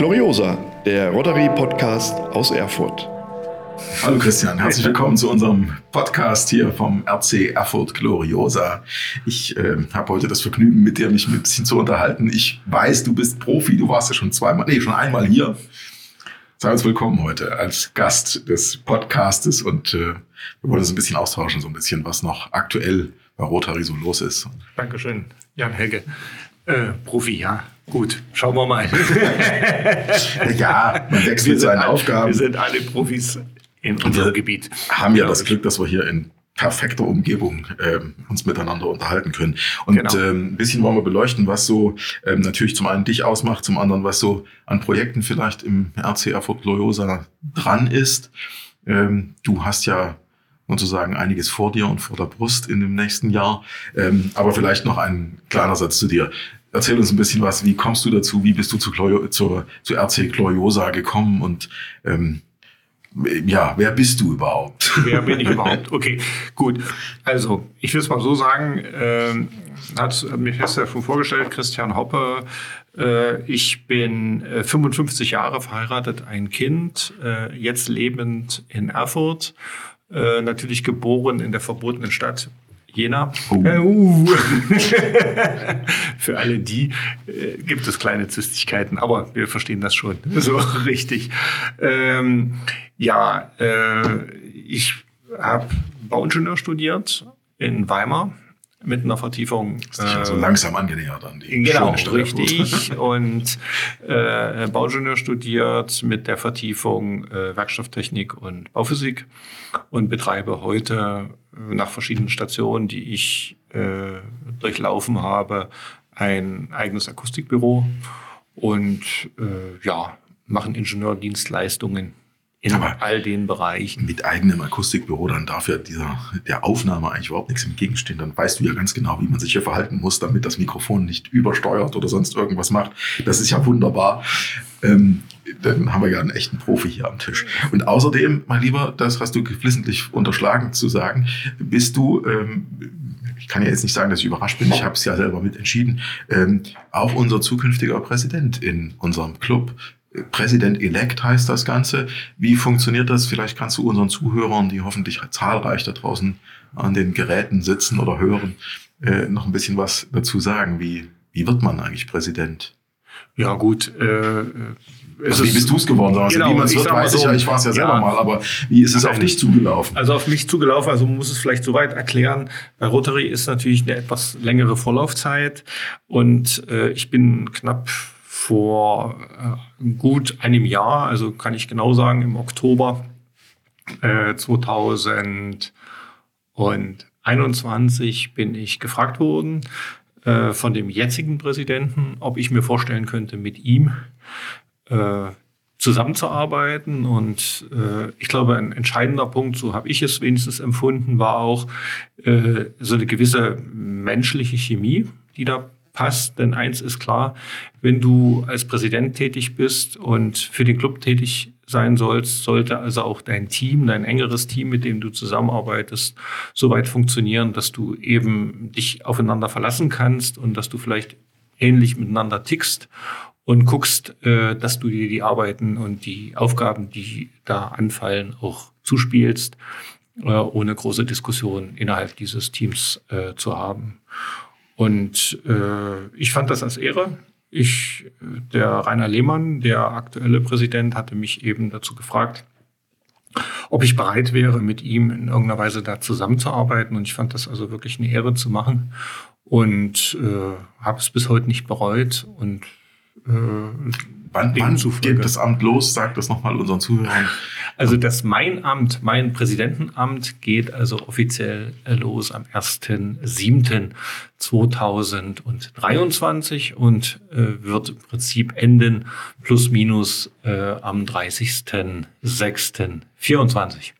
Gloriosa, der Rotary-Podcast aus Erfurt. Hallo Christian, herzlich willkommen zu unserem Podcast hier vom RC Erfurt Gloriosa. Ich äh, habe heute das Vergnügen, mit dir mich ein bisschen zu unterhalten. Ich weiß, du bist Profi, du warst ja schon zweimal, nee, schon einmal hier. Sei uns willkommen heute als Gast des Podcastes und äh, wir wollen uns ein bisschen austauschen, so ein bisschen, was noch aktuell bei Rotary so los ist. Dankeschön, Jan Helge. Äh, Profi, ja. Gut, schauen wir mal. ja, man wechselt seine alle, Aufgaben. Wir sind alle Profis in unserem Gebiet. Haben ja das Glück, dass wir hier in perfekter Umgebung ähm, uns miteinander unterhalten können. Und genau. ähm, ein bisschen wollen wir beleuchten, was so ähm, natürlich zum einen dich ausmacht, zum anderen, was so an Projekten vielleicht im RC Erfurt Gloriosa dran ist. Ähm, du hast ja sozusagen einiges vor dir und vor der Brust in dem nächsten Jahr. Ähm, aber vielleicht noch ein kleiner Satz zu dir. Erzähl uns ein bisschen was. Wie kommst du dazu? Wie bist du zu, Glor zur, zu RC Gloriosa gekommen? Und ähm, ja, wer bist du überhaupt? Wer bin ich überhaupt? Okay, gut. Also, ich will es mal so sagen, äh, hat mir fest ja schon vorgestellt, Christian Hoppe. Äh, ich bin äh, 55 Jahre verheiratet, ein Kind, äh, jetzt lebend in Erfurt, äh, natürlich geboren in der verbotenen Stadt Jena. Oh. Äh, uh. Für alle die äh, gibt es kleine Zystigkeiten, aber wir verstehen das schon so richtig. Ähm, ja, äh, ich habe Bauingenieur studiert in Weimar mit einer Vertiefung. Ist äh, so langsam angenähert an die Genau, richtig. und äh, Bauingenieur studiert mit der Vertiefung äh, Werkstofftechnik und Bauphysik und betreibe heute äh, nach verschiedenen Stationen, die ich äh, durchlaufen habe, ein eigenes Akustikbüro und äh, ja, machen Ingenieurdienstleistungen in Aber all den Bereichen. Mit eigenem Akustikbüro, dann darf ja dieser, der Aufnahme eigentlich überhaupt nichts entgegenstehen. Dann weißt du ja ganz genau, wie man sich hier verhalten muss, damit das Mikrofon nicht übersteuert oder sonst irgendwas macht. Das ist ja wunderbar. Ähm, dann haben wir ja einen echten Profi hier am Tisch. Und außerdem, mein Lieber, das hast du geflissentlich unterschlagen zu sagen, bist du, ähm, ich kann ja jetzt nicht sagen, dass ich überrascht bin, ich habe es ja selber mit entschieden, ähm, auch unser zukünftiger Präsident in unserem Club Präsident-elect heißt das Ganze. Wie funktioniert das? Vielleicht kannst du unseren Zuhörern, die hoffentlich zahlreich da draußen an den Geräten sitzen oder hören, äh, noch ein bisschen was dazu sagen. Wie, wie wird man eigentlich Präsident? Ja, gut. Äh, also wie bist du es geworden? Also genau, wie man es wird, weiß so, ich ja. Ich war es ja selber ja, mal. Aber wie ist es auf dich zugelaufen? Also auf mich zugelaufen. Also man muss es vielleicht so weit erklären. Bei Rotary ist natürlich eine etwas längere Vorlaufzeit. Und äh, ich bin knapp vor äh, gut einem Jahr, also kann ich genau sagen, im Oktober äh, 2021 bin ich gefragt worden äh, von dem jetzigen Präsidenten, ob ich mir vorstellen könnte, mit ihm äh, zusammenzuarbeiten. Und äh, ich glaube, ein entscheidender Punkt, so habe ich es wenigstens empfunden, war auch äh, so eine gewisse menschliche Chemie, die da passt. Denn eins ist klar, wenn du als Präsident tätig bist und für den Club tätig sein sollst, sollte also auch dein Team, dein engeres Team, mit dem du zusammenarbeitest, so weit funktionieren, dass du eben dich aufeinander verlassen kannst und dass du vielleicht ähnlich miteinander tickst und guckst, äh, dass du dir die Arbeiten und die Aufgaben, die da anfallen, auch zuspielst, äh, ohne große Diskussion innerhalb dieses Teams äh, zu haben. Und äh, ich fand das als Ehre. Ich, der Rainer Lehmann, der aktuelle Präsident, hatte mich eben dazu gefragt, ob ich bereit wäre, mit ihm in irgendeiner Weise da zusammenzuarbeiten. Und ich fand das also wirklich eine Ehre zu machen und äh, habe es bis heute nicht bereut. Und äh, wann, wann geht das Amt los? Sag das nochmal unseren Zuhörern. Also das mein Amt, mein Präsidentenamt geht also offiziell los am 1.7.2023 und äh, wird im Prinzip enden plus minus äh, am 30.06.24.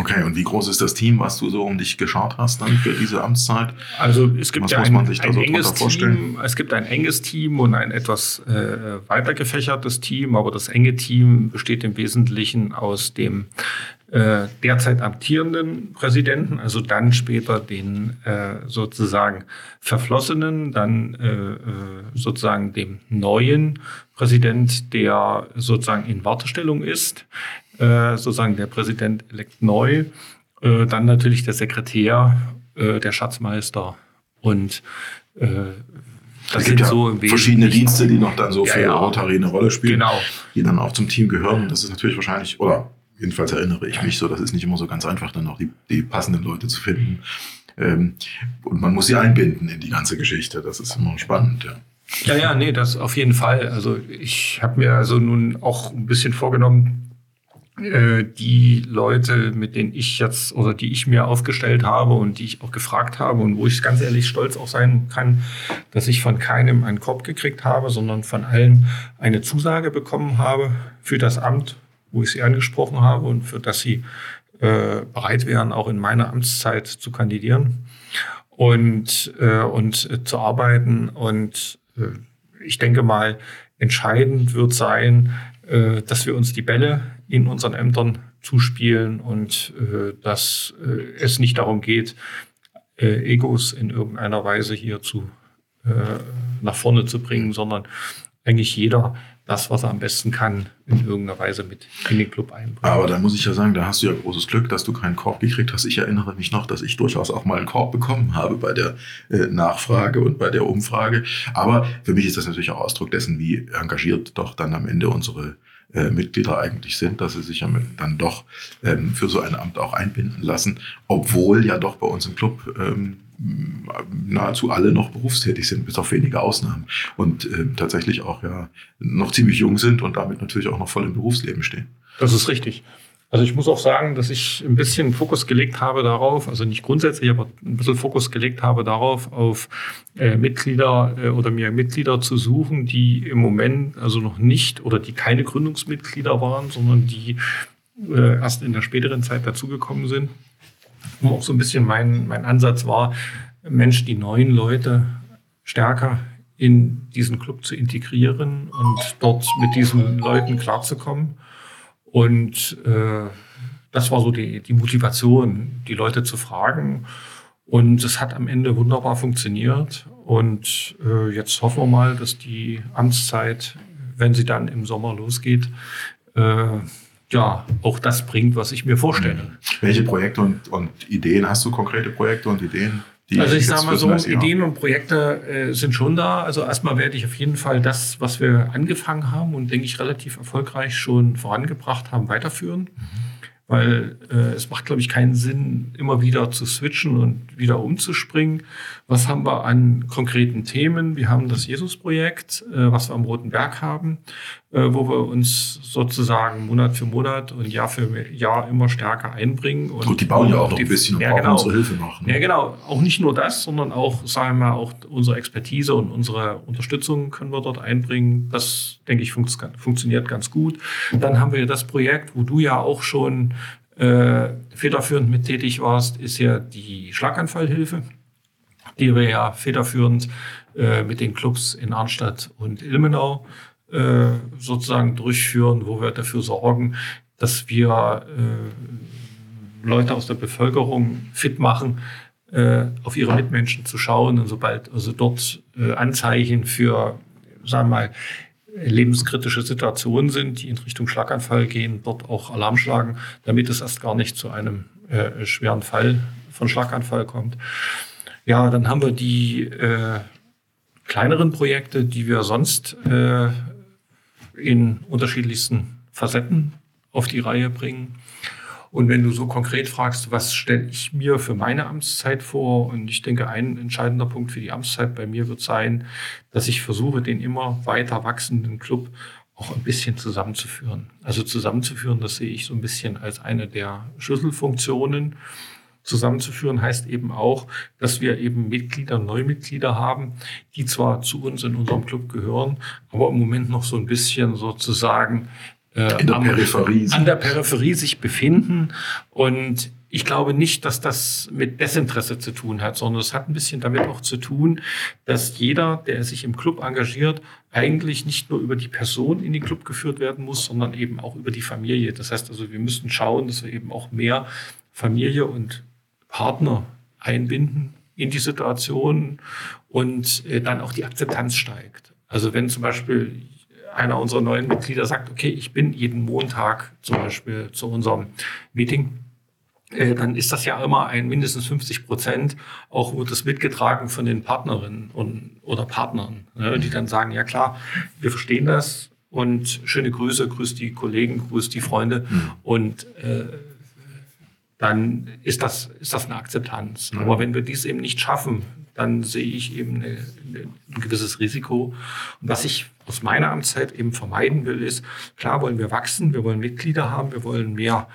Okay, und wie groß ist das Team, was du so um dich geschaut hast dann für diese Amtszeit? Also es gibt was ja ein, ein so enges Team, es gibt ein enges Team und ein etwas äh, weiter gefächertes Team, aber das enge Team besteht im Wesentlichen aus dem äh, derzeit amtierenden Präsidenten, also dann später den äh, sozusagen verflossenen, dann äh, äh sozusagen dem neuen Präsident, der sozusagen in Wartestellung ist, äh, sozusagen der Präsident elekt neu, äh, dann natürlich der Sekretär, äh, der Schatzmeister und äh, das sind ja so verschiedene Dienste, die noch dann so für ja, Rotary eine Rolle spielen, genau. die dann auch zum Team gehören. Das ist natürlich wahrscheinlich, oder jedenfalls erinnere ich mich so, das ist nicht immer so ganz einfach, dann auch die, die passenden Leute zu finden. Ähm, und man muss sie einbinden in die ganze Geschichte. Das ist immer spannend, ja. Ja, ja, nee, das auf jeden Fall. Also ich habe mir also nun auch ein bisschen vorgenommen, äh, die Leute, mit denen ich jetzt oder die ich mir aufgestellt habe und die ich auch gefragt habe und wo ich ganz ehrlich stolz auch sein kann, dass ich von keinem einen Korb gekriegt habe, sondern von allen eine Zusage bekommen habe für das Amt wo ich sie angesprochen habe und für das sie äh, bereit wären, auch in meiner Amtszeit zu kandidieren und, äh, und äh, zu arbeiten. Und äh, ich denke mal, entscheidend wird sein, äh, dass wir uns die Bälle in unseren Ämtern zuspielen und äh, dass äh, es nicht darum geht, äh, Egos in irgendeiner Weise hier zu äh, nach vorne zu bringen, sondern eigentlich jeder das, was er am besten kann, in irgendeiner Weise mit in den Club einbringen. Aber da muss ich ja sagen, da hast du ja großes Glück, dass du keinen Korb gekriegt hast. Ich erinnere mich noch, dass ich durchaus auch mal einen Korb bekommen habe bei der äh, Nachfrage und bei der Umfrage. Aber für mich ist das natürlich auch Ausdruck dessen, wie engagiert doch dann am Ende unsere äh, Mitglieder eigentlich sind, dass sie sich dann doch ähm, für so ein Amt auch einbinden lassen, obwohl ja doch bei uns im Club ähm, nahezu alle noch berufstätig sind, bis auf wenige Ausnahmen. Und äh, tatsächlich auch ja noch ziemlich jung sind und damit natürlich auch noch voll im Berufsleben stehen. Das ist richtig. Also ich muss auch sagen, dass ich ein bisschen Fokus gelegt habe darauf, also nicht grundsätzlich, aber ein bisschen Fokus gelegt habe darauf, auf äh, Mitglieder äh, oder mir Mitglieder zu suchen, die im Moment also noch nicht oder die keine Gründungsmitglieder waren, sondern die äh, erst in der späteren Zeit dazugekommen sind wo auch so ein bisschen mein, mein Ansatz war, Mensch, die neuen Leute stärker in diesen Club zu integrieren und dort mit diesen Leuten klarzukommen. Und äh, das war so die, die Motivation, die Leute zu fragen. Und es hat am Ende wunderbar funktioniert. Und äh, jetzt hoffen wir mal, dass die Amtszeit, wenn sie dann im Sommer losgeht, äh, ja, auch das bringt, was ich mir vorstelle. Welche Projekte und, und Ideen hast du, konkrete Projekte und Ideen? Also ich sage mal so, Ideen und Projekte äh, sind schon da. Also erstmal werde ich auf jeden Fall das, was wir angefangen haben und denke ich relativ erfolgreich schon vorangebracht haben, weiterführen. Mhm weil äh, es macht, glaube ich, keinen Sinn, immer wieder zu switchen und wieder umzuspringen. Was haben wir an konkreten Themen? Wir haben das Jesus-Projekt, äh, was wir am Roten Berg haben, äh, wo wir uns sozusagen Monat für Monat und Jahr für Jahr immer stärker einbringen. Und Gut, die bauen ja auch noch ein bisschen und ja, brauchen genau. unsere Hilfe noch. Ne? Ja, genau. Auch nicht nur das, sondern auch, sagen wir mal, auch unsere Expertise und unsere Unterstützung können wir dort einbringen. Das, denke ich, fun funktioniert ganz gut. Dann haben wir das Projekt, wo du ja auch schon äh, federführend mit tätig warst, ist ja die Schlaganfallhilfe, die wir ja federführend äh, mit den Clubs in Arnstadt und Ilmenau äh, sozusagen durchführen, wo wir dafür sorgen, dass wir äh, Leute aus der Bevölkerung fit machen, äh, auf ihre Mitmenschen zu schauen und sobald also dort äh, Anzeichen für, sagen wir mal, lebenskritische Situationen sind, die in Richtung Schlaganfall gehen, dort auch Alarm schlagen, damit es erst gar nicht zu einem äh, schweren Fall von Schlaganfall kommt. Ja, dann haben wir die äh, kleineren Projekte, die wir sonst äh, in unterschiedlichsten Facetten auf die Reihe bringen. Und wenn du so konkret fragst, was stelle ich mir für meine Amtszeit vor? Und ich denke, ein entscheidender Punkt für die Amtszeit bei mir wird sein, dass ich versuche, den immer weiter wachsenden Club auch ein bisschen zusammenzuführen. Also zusammenzuführen, das sehe ich so ein bisschen als eine der Schlüsselfunktionen. Zusammenzuführen heißt eben auch, dass wir eben Mitglieder, Neumitglieder haben, die zwar zu uns in unserem Club gehören, aber im Moment noch so ein bisschen sozusagen äh, in der am, Peripherie an der Peripherie sich befinden und ich glaube nicht, dass das mit Desinteresse zu tun hat, sondern es hat ein bisschen damit auch zu tun, dass jeder, der sich im Club engagiert, eigentlich nicht nur über die Person in den Club geführt werden muss, sondern eben auch über die Familie. Das heißt also, wir müssen schauen, dass wir eben auch mehr Familie und Partner einbinden in die Situation und äh, dann auch die Akzeptanz steigt. Also wenn zum Beispiel einer unserer neuen Mitglieder sagt, okay, ich bin jeden Montag zum Beispiel zu unserem Meeting, äh, dann ist das ja immer ein mindestens 50 Prozent, auch wird das mitgetragen von den Partnerinnen und, oder Partnern, ne, die dann sagen, ja klar, wir verstehen das und schöne Grüße, grüß die Kollegen, grüß die Freunde mhm. und äh, dann ist das, ist das eine Akzeptanz. Mhm. Aber wenn wir dies eben nicht schaffen, dann sehe ich eben eine, eine, ein gewisses Risiko. Und was ich aus meiner Amtszeit eben vermeiden will, ist, klar wollen wir wachsen, wir wollen Mitglieder haben, wir wollen mehr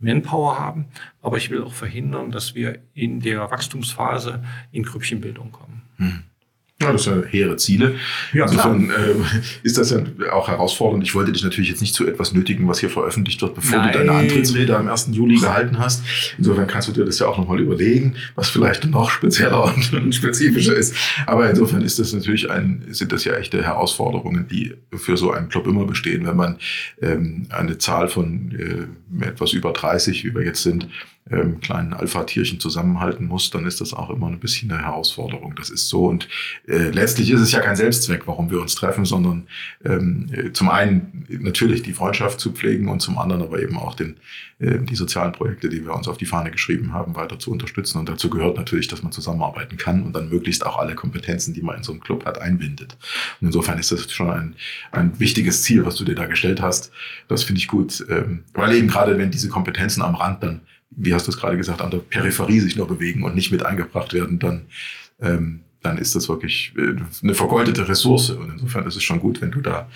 Manpower haben, aber ich will auch verhindern, dass wir in der Wachstumsphase in Grüppchenbildung kommen. Hm. Ja, das sind hehre Ziele. Ja, Insofern äh, ist das ja auch herausfordernd. Ich wollte dich natürlich jetzt nicht zu etwas nötigen, was hier veröffentlicht wird, bevor Nein. du deine Antrittsrede am 1. Juli gehalten hast. Insofern kannst du dir das ja auch nochmal überlegen, was vielleicht noch spezieller und spezifischer ist. Aber insofern ist das natürlich ein, sind das ja echte Herausforderungen, die für so einen Club immer bestehen, wenn man ähm, eine Zahl von äh, etwas über 30, wie wir jetzt sind, ähm, kleinen Alpha-Tierchen zusammenhalten muss, dann ist das auch immer ein bisschen eine Herausforderung. Das ist so. Und äh, letztlich ist es ja kein Selbstzweck, warum wir uns treffen, sondern ähm, äh, zum einen natürlich die Freundschaft zu pflegen und zum anderen aber eben auch den, äh, die sozialen Projekte, die wir uns auf die Fahne geschrieben haben, weiter zu unterstützen. Und dazu gehört natürlich, dass man zusammenarbeiten kann und dann möglichst auch alle Kompetenzen, die man in so einem Club hat, einbindet. Und insofern ist das schon ein, ein wichtiges Ziel, was du dir da gestellt hast. Das finde ich gut, ähm, weil eben gerade wenn diese Kompetenzen am Rand dann wie hast du es gerade gesagt, an der Peripherie sich nur bewegen und nicht mit eingebracht werden, dann, ähm, dann ist das wirklich äh, eine vergoldete Ressource. Und insofern ist es schon gut, wenn du da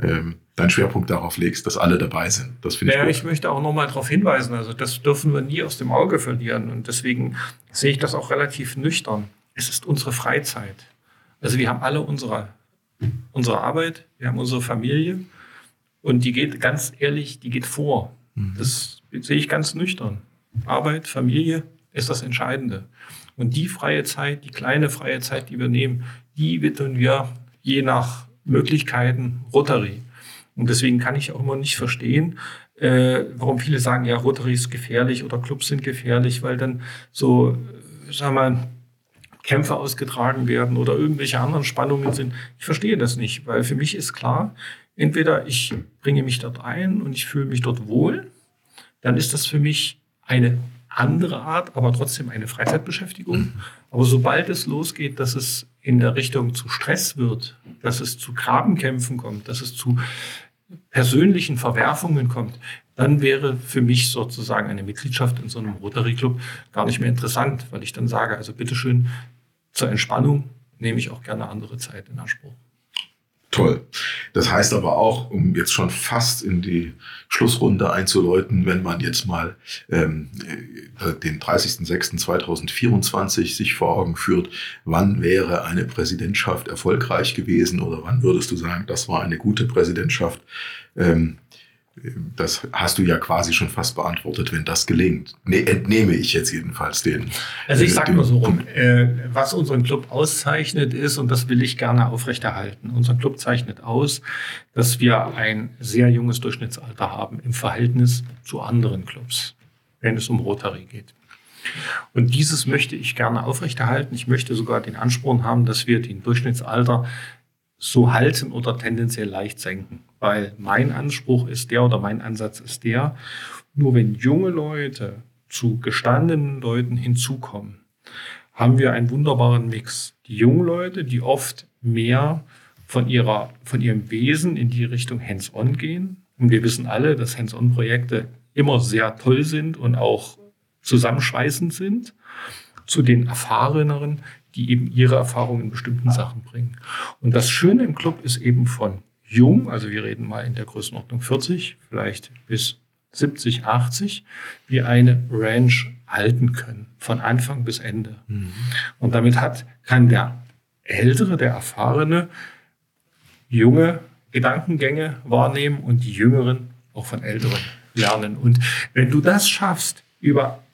ähm, deinen Schwerpunkt darauf legst, dass alle dabei sind. Das finde ich gut. Ich möchte auch nochmal darauf hinweisen, also das dürfen wir nie aus dem Auge verlieren. Und deswegen sehe ich das auch relativ nüchtern. Es ist unsere Freizeit. Also wir haben alle unsere, unsere Arbeit, wir haben unsere Familie und die geht ganz ehrlich, die geht vor. Mhm. Das sehe ich ganz nüchtern. Arbeit, Familie ist das Entscheidende. Und die freie Zeit, die kleine freie Zeit, die wir nehmen, die widmen wir je nach Möglichkeiten Rotary. Und deswegen kann ich auch immer nicht verstehen, äh, warum viele sagen, ja, Rotary ist gefährlich oder Clubs sind gefährlich, weil dann so, äh, sagen wir mal, Kämpfe ausgetragen werden oder irgendwelche anderen Spannungen sind. Ich verstehe das nicht, weil für mich ist klar, entweder ich bringe mich dort ein und ich fühle mich dort wohl, dann ist das für mich eine andere Art, aber trotzdem eine Freizeitbeschäftigung. Aber sobald es losgeht, dass es in der Richtung zu Stress wird, dass es zu Grabenkämpfen kommt, dass es zu persönlichen Verwerfungen kommt, dann wäre für mich sozusagen eine Mitgliedschaft in so einem Rotary Club gar nicht mehr interessant, weil ich dann sage, also bitteschön, zur Entspannung nehme ich auch gerne andere Zeit in Anspruch. Toll. Das heißt aber auch, um jetzt schon fast in die Schlussrunde einzuläuten, wenn man jetzt mal ähm, äh, den 30.06.2024 sich vor Augen führt, wann wäre eine Präsidentschaft erfolgreich gewesen oder wann würdest du sagen, das war eine gute Präsidentschaft? Ähm, das hast du ja quasi schon fast beantwortet, wenn das gelingt. Ne, entnehme ich jetzt jedenfalls den. Also ich sage mal so rum, äh, was unseren Club auszeichnet ist, und das will ich gerne aufrechterhalten. Unser Club zeichnet aus, dass wir ein sehr junges Durchschnittsalter haben im Verhältnis zu anderen Clubs, wenn es um Rotary geht. Und dieses möchte ich gerne aufrechterhalten. Ich möchte sogar den Ansporn haben, dass wir den Durchschnittsalter so halten oder tendenziell leicht senken. Weil mein Anspruch ist der oder mein Ansatz ist der, nur wenn junge Leute zu gestandenen Leuten hinzukommen, haben wir einen wunderbaren Mix. Die jungen Leute, die oft mehr von, ihrer, von ihrem Wesen in die Richtung Hands-on gehen. Und wir wissen alle, dass Hands-on-Projekte immer sehr toll sind und auch zusammenschweißend sind. Zu den erfahreneren, die eben ihre Erfahrungen in bestimmten Sachen bringen. Und das Schöne im Club ist eben von jung, also wir reden mal in der Größenordnung 40, vielleicht bis 70, 80, wir eine Range halten können, von Anfang bis Ende. Mhm. Und damit hat, kann der Ältere, der Erfahrene, junge Gedankengänge wahrnehmen und die Jüngeren auch von Älteren lernen. Und wenn du das schaffst, über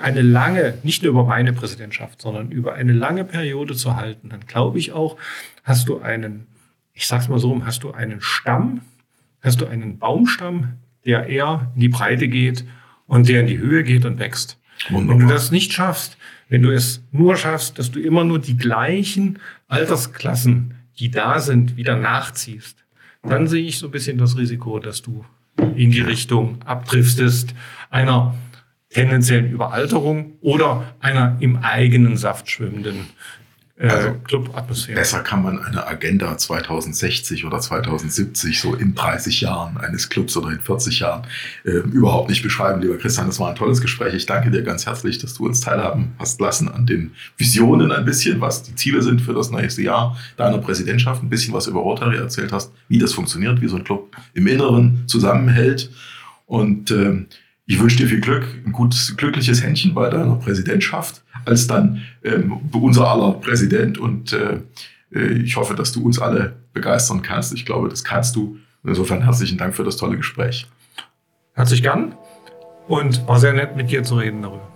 eine lange, nicht nur über meine Präsidentschaft, sondern über eine lange Periode zu halten, dann glaube ich auch, hast du einen, ich sag's mal so, hast du einen Stamm, hast du einen Baumstamm, der eher in die Breite geht und der in die Höhe geht und wächst. Wunderbar. Wenn du das nicht schaffst, wenn du es nur schaffst, dass du immer nur die gleichen Altersklassen, die da sind, wieder nachziehst, dann sehe ich so ein bisschen das Risiko, dass du in die Richtung abdriftest einer tendenziellen Überalterung oder einer im eigenen Saft schwimmenden äh, also Club-Atmosphäre. Besser kann man eine Agenda 2060 oder 2070 so in 30 Jahren eines Clubs oder in 40 Jahren äh, überhaupt nicht beschreiben, lieber Christian. Das war ein tolles Gespräch. Ich danke dir ganz herzlich, dass du uns teilhaben hast lassen an den Visionen ein bisschen, was die Ziele sind für das nächste Jahr deiner Präsidentschaft, ein bisschen was über Rotary erzählt hast, wie das funktioniert, wie so ein Club im Inneren zusammenhält. Und äh, ich wünsche dir viel Glück, ein gutes, glückliches Händchen bei deiner Präsidentschaft als dann ähm, unser aller Präsident. Und äh, äh, ich hoffe, dass du uns alle begeistern kannst. Ich glaube, das kannst du. Insofern herzlichen Dank für das tolle Gespräch. Herzlich gern und war sehr nett, mit dir zu reden darüber.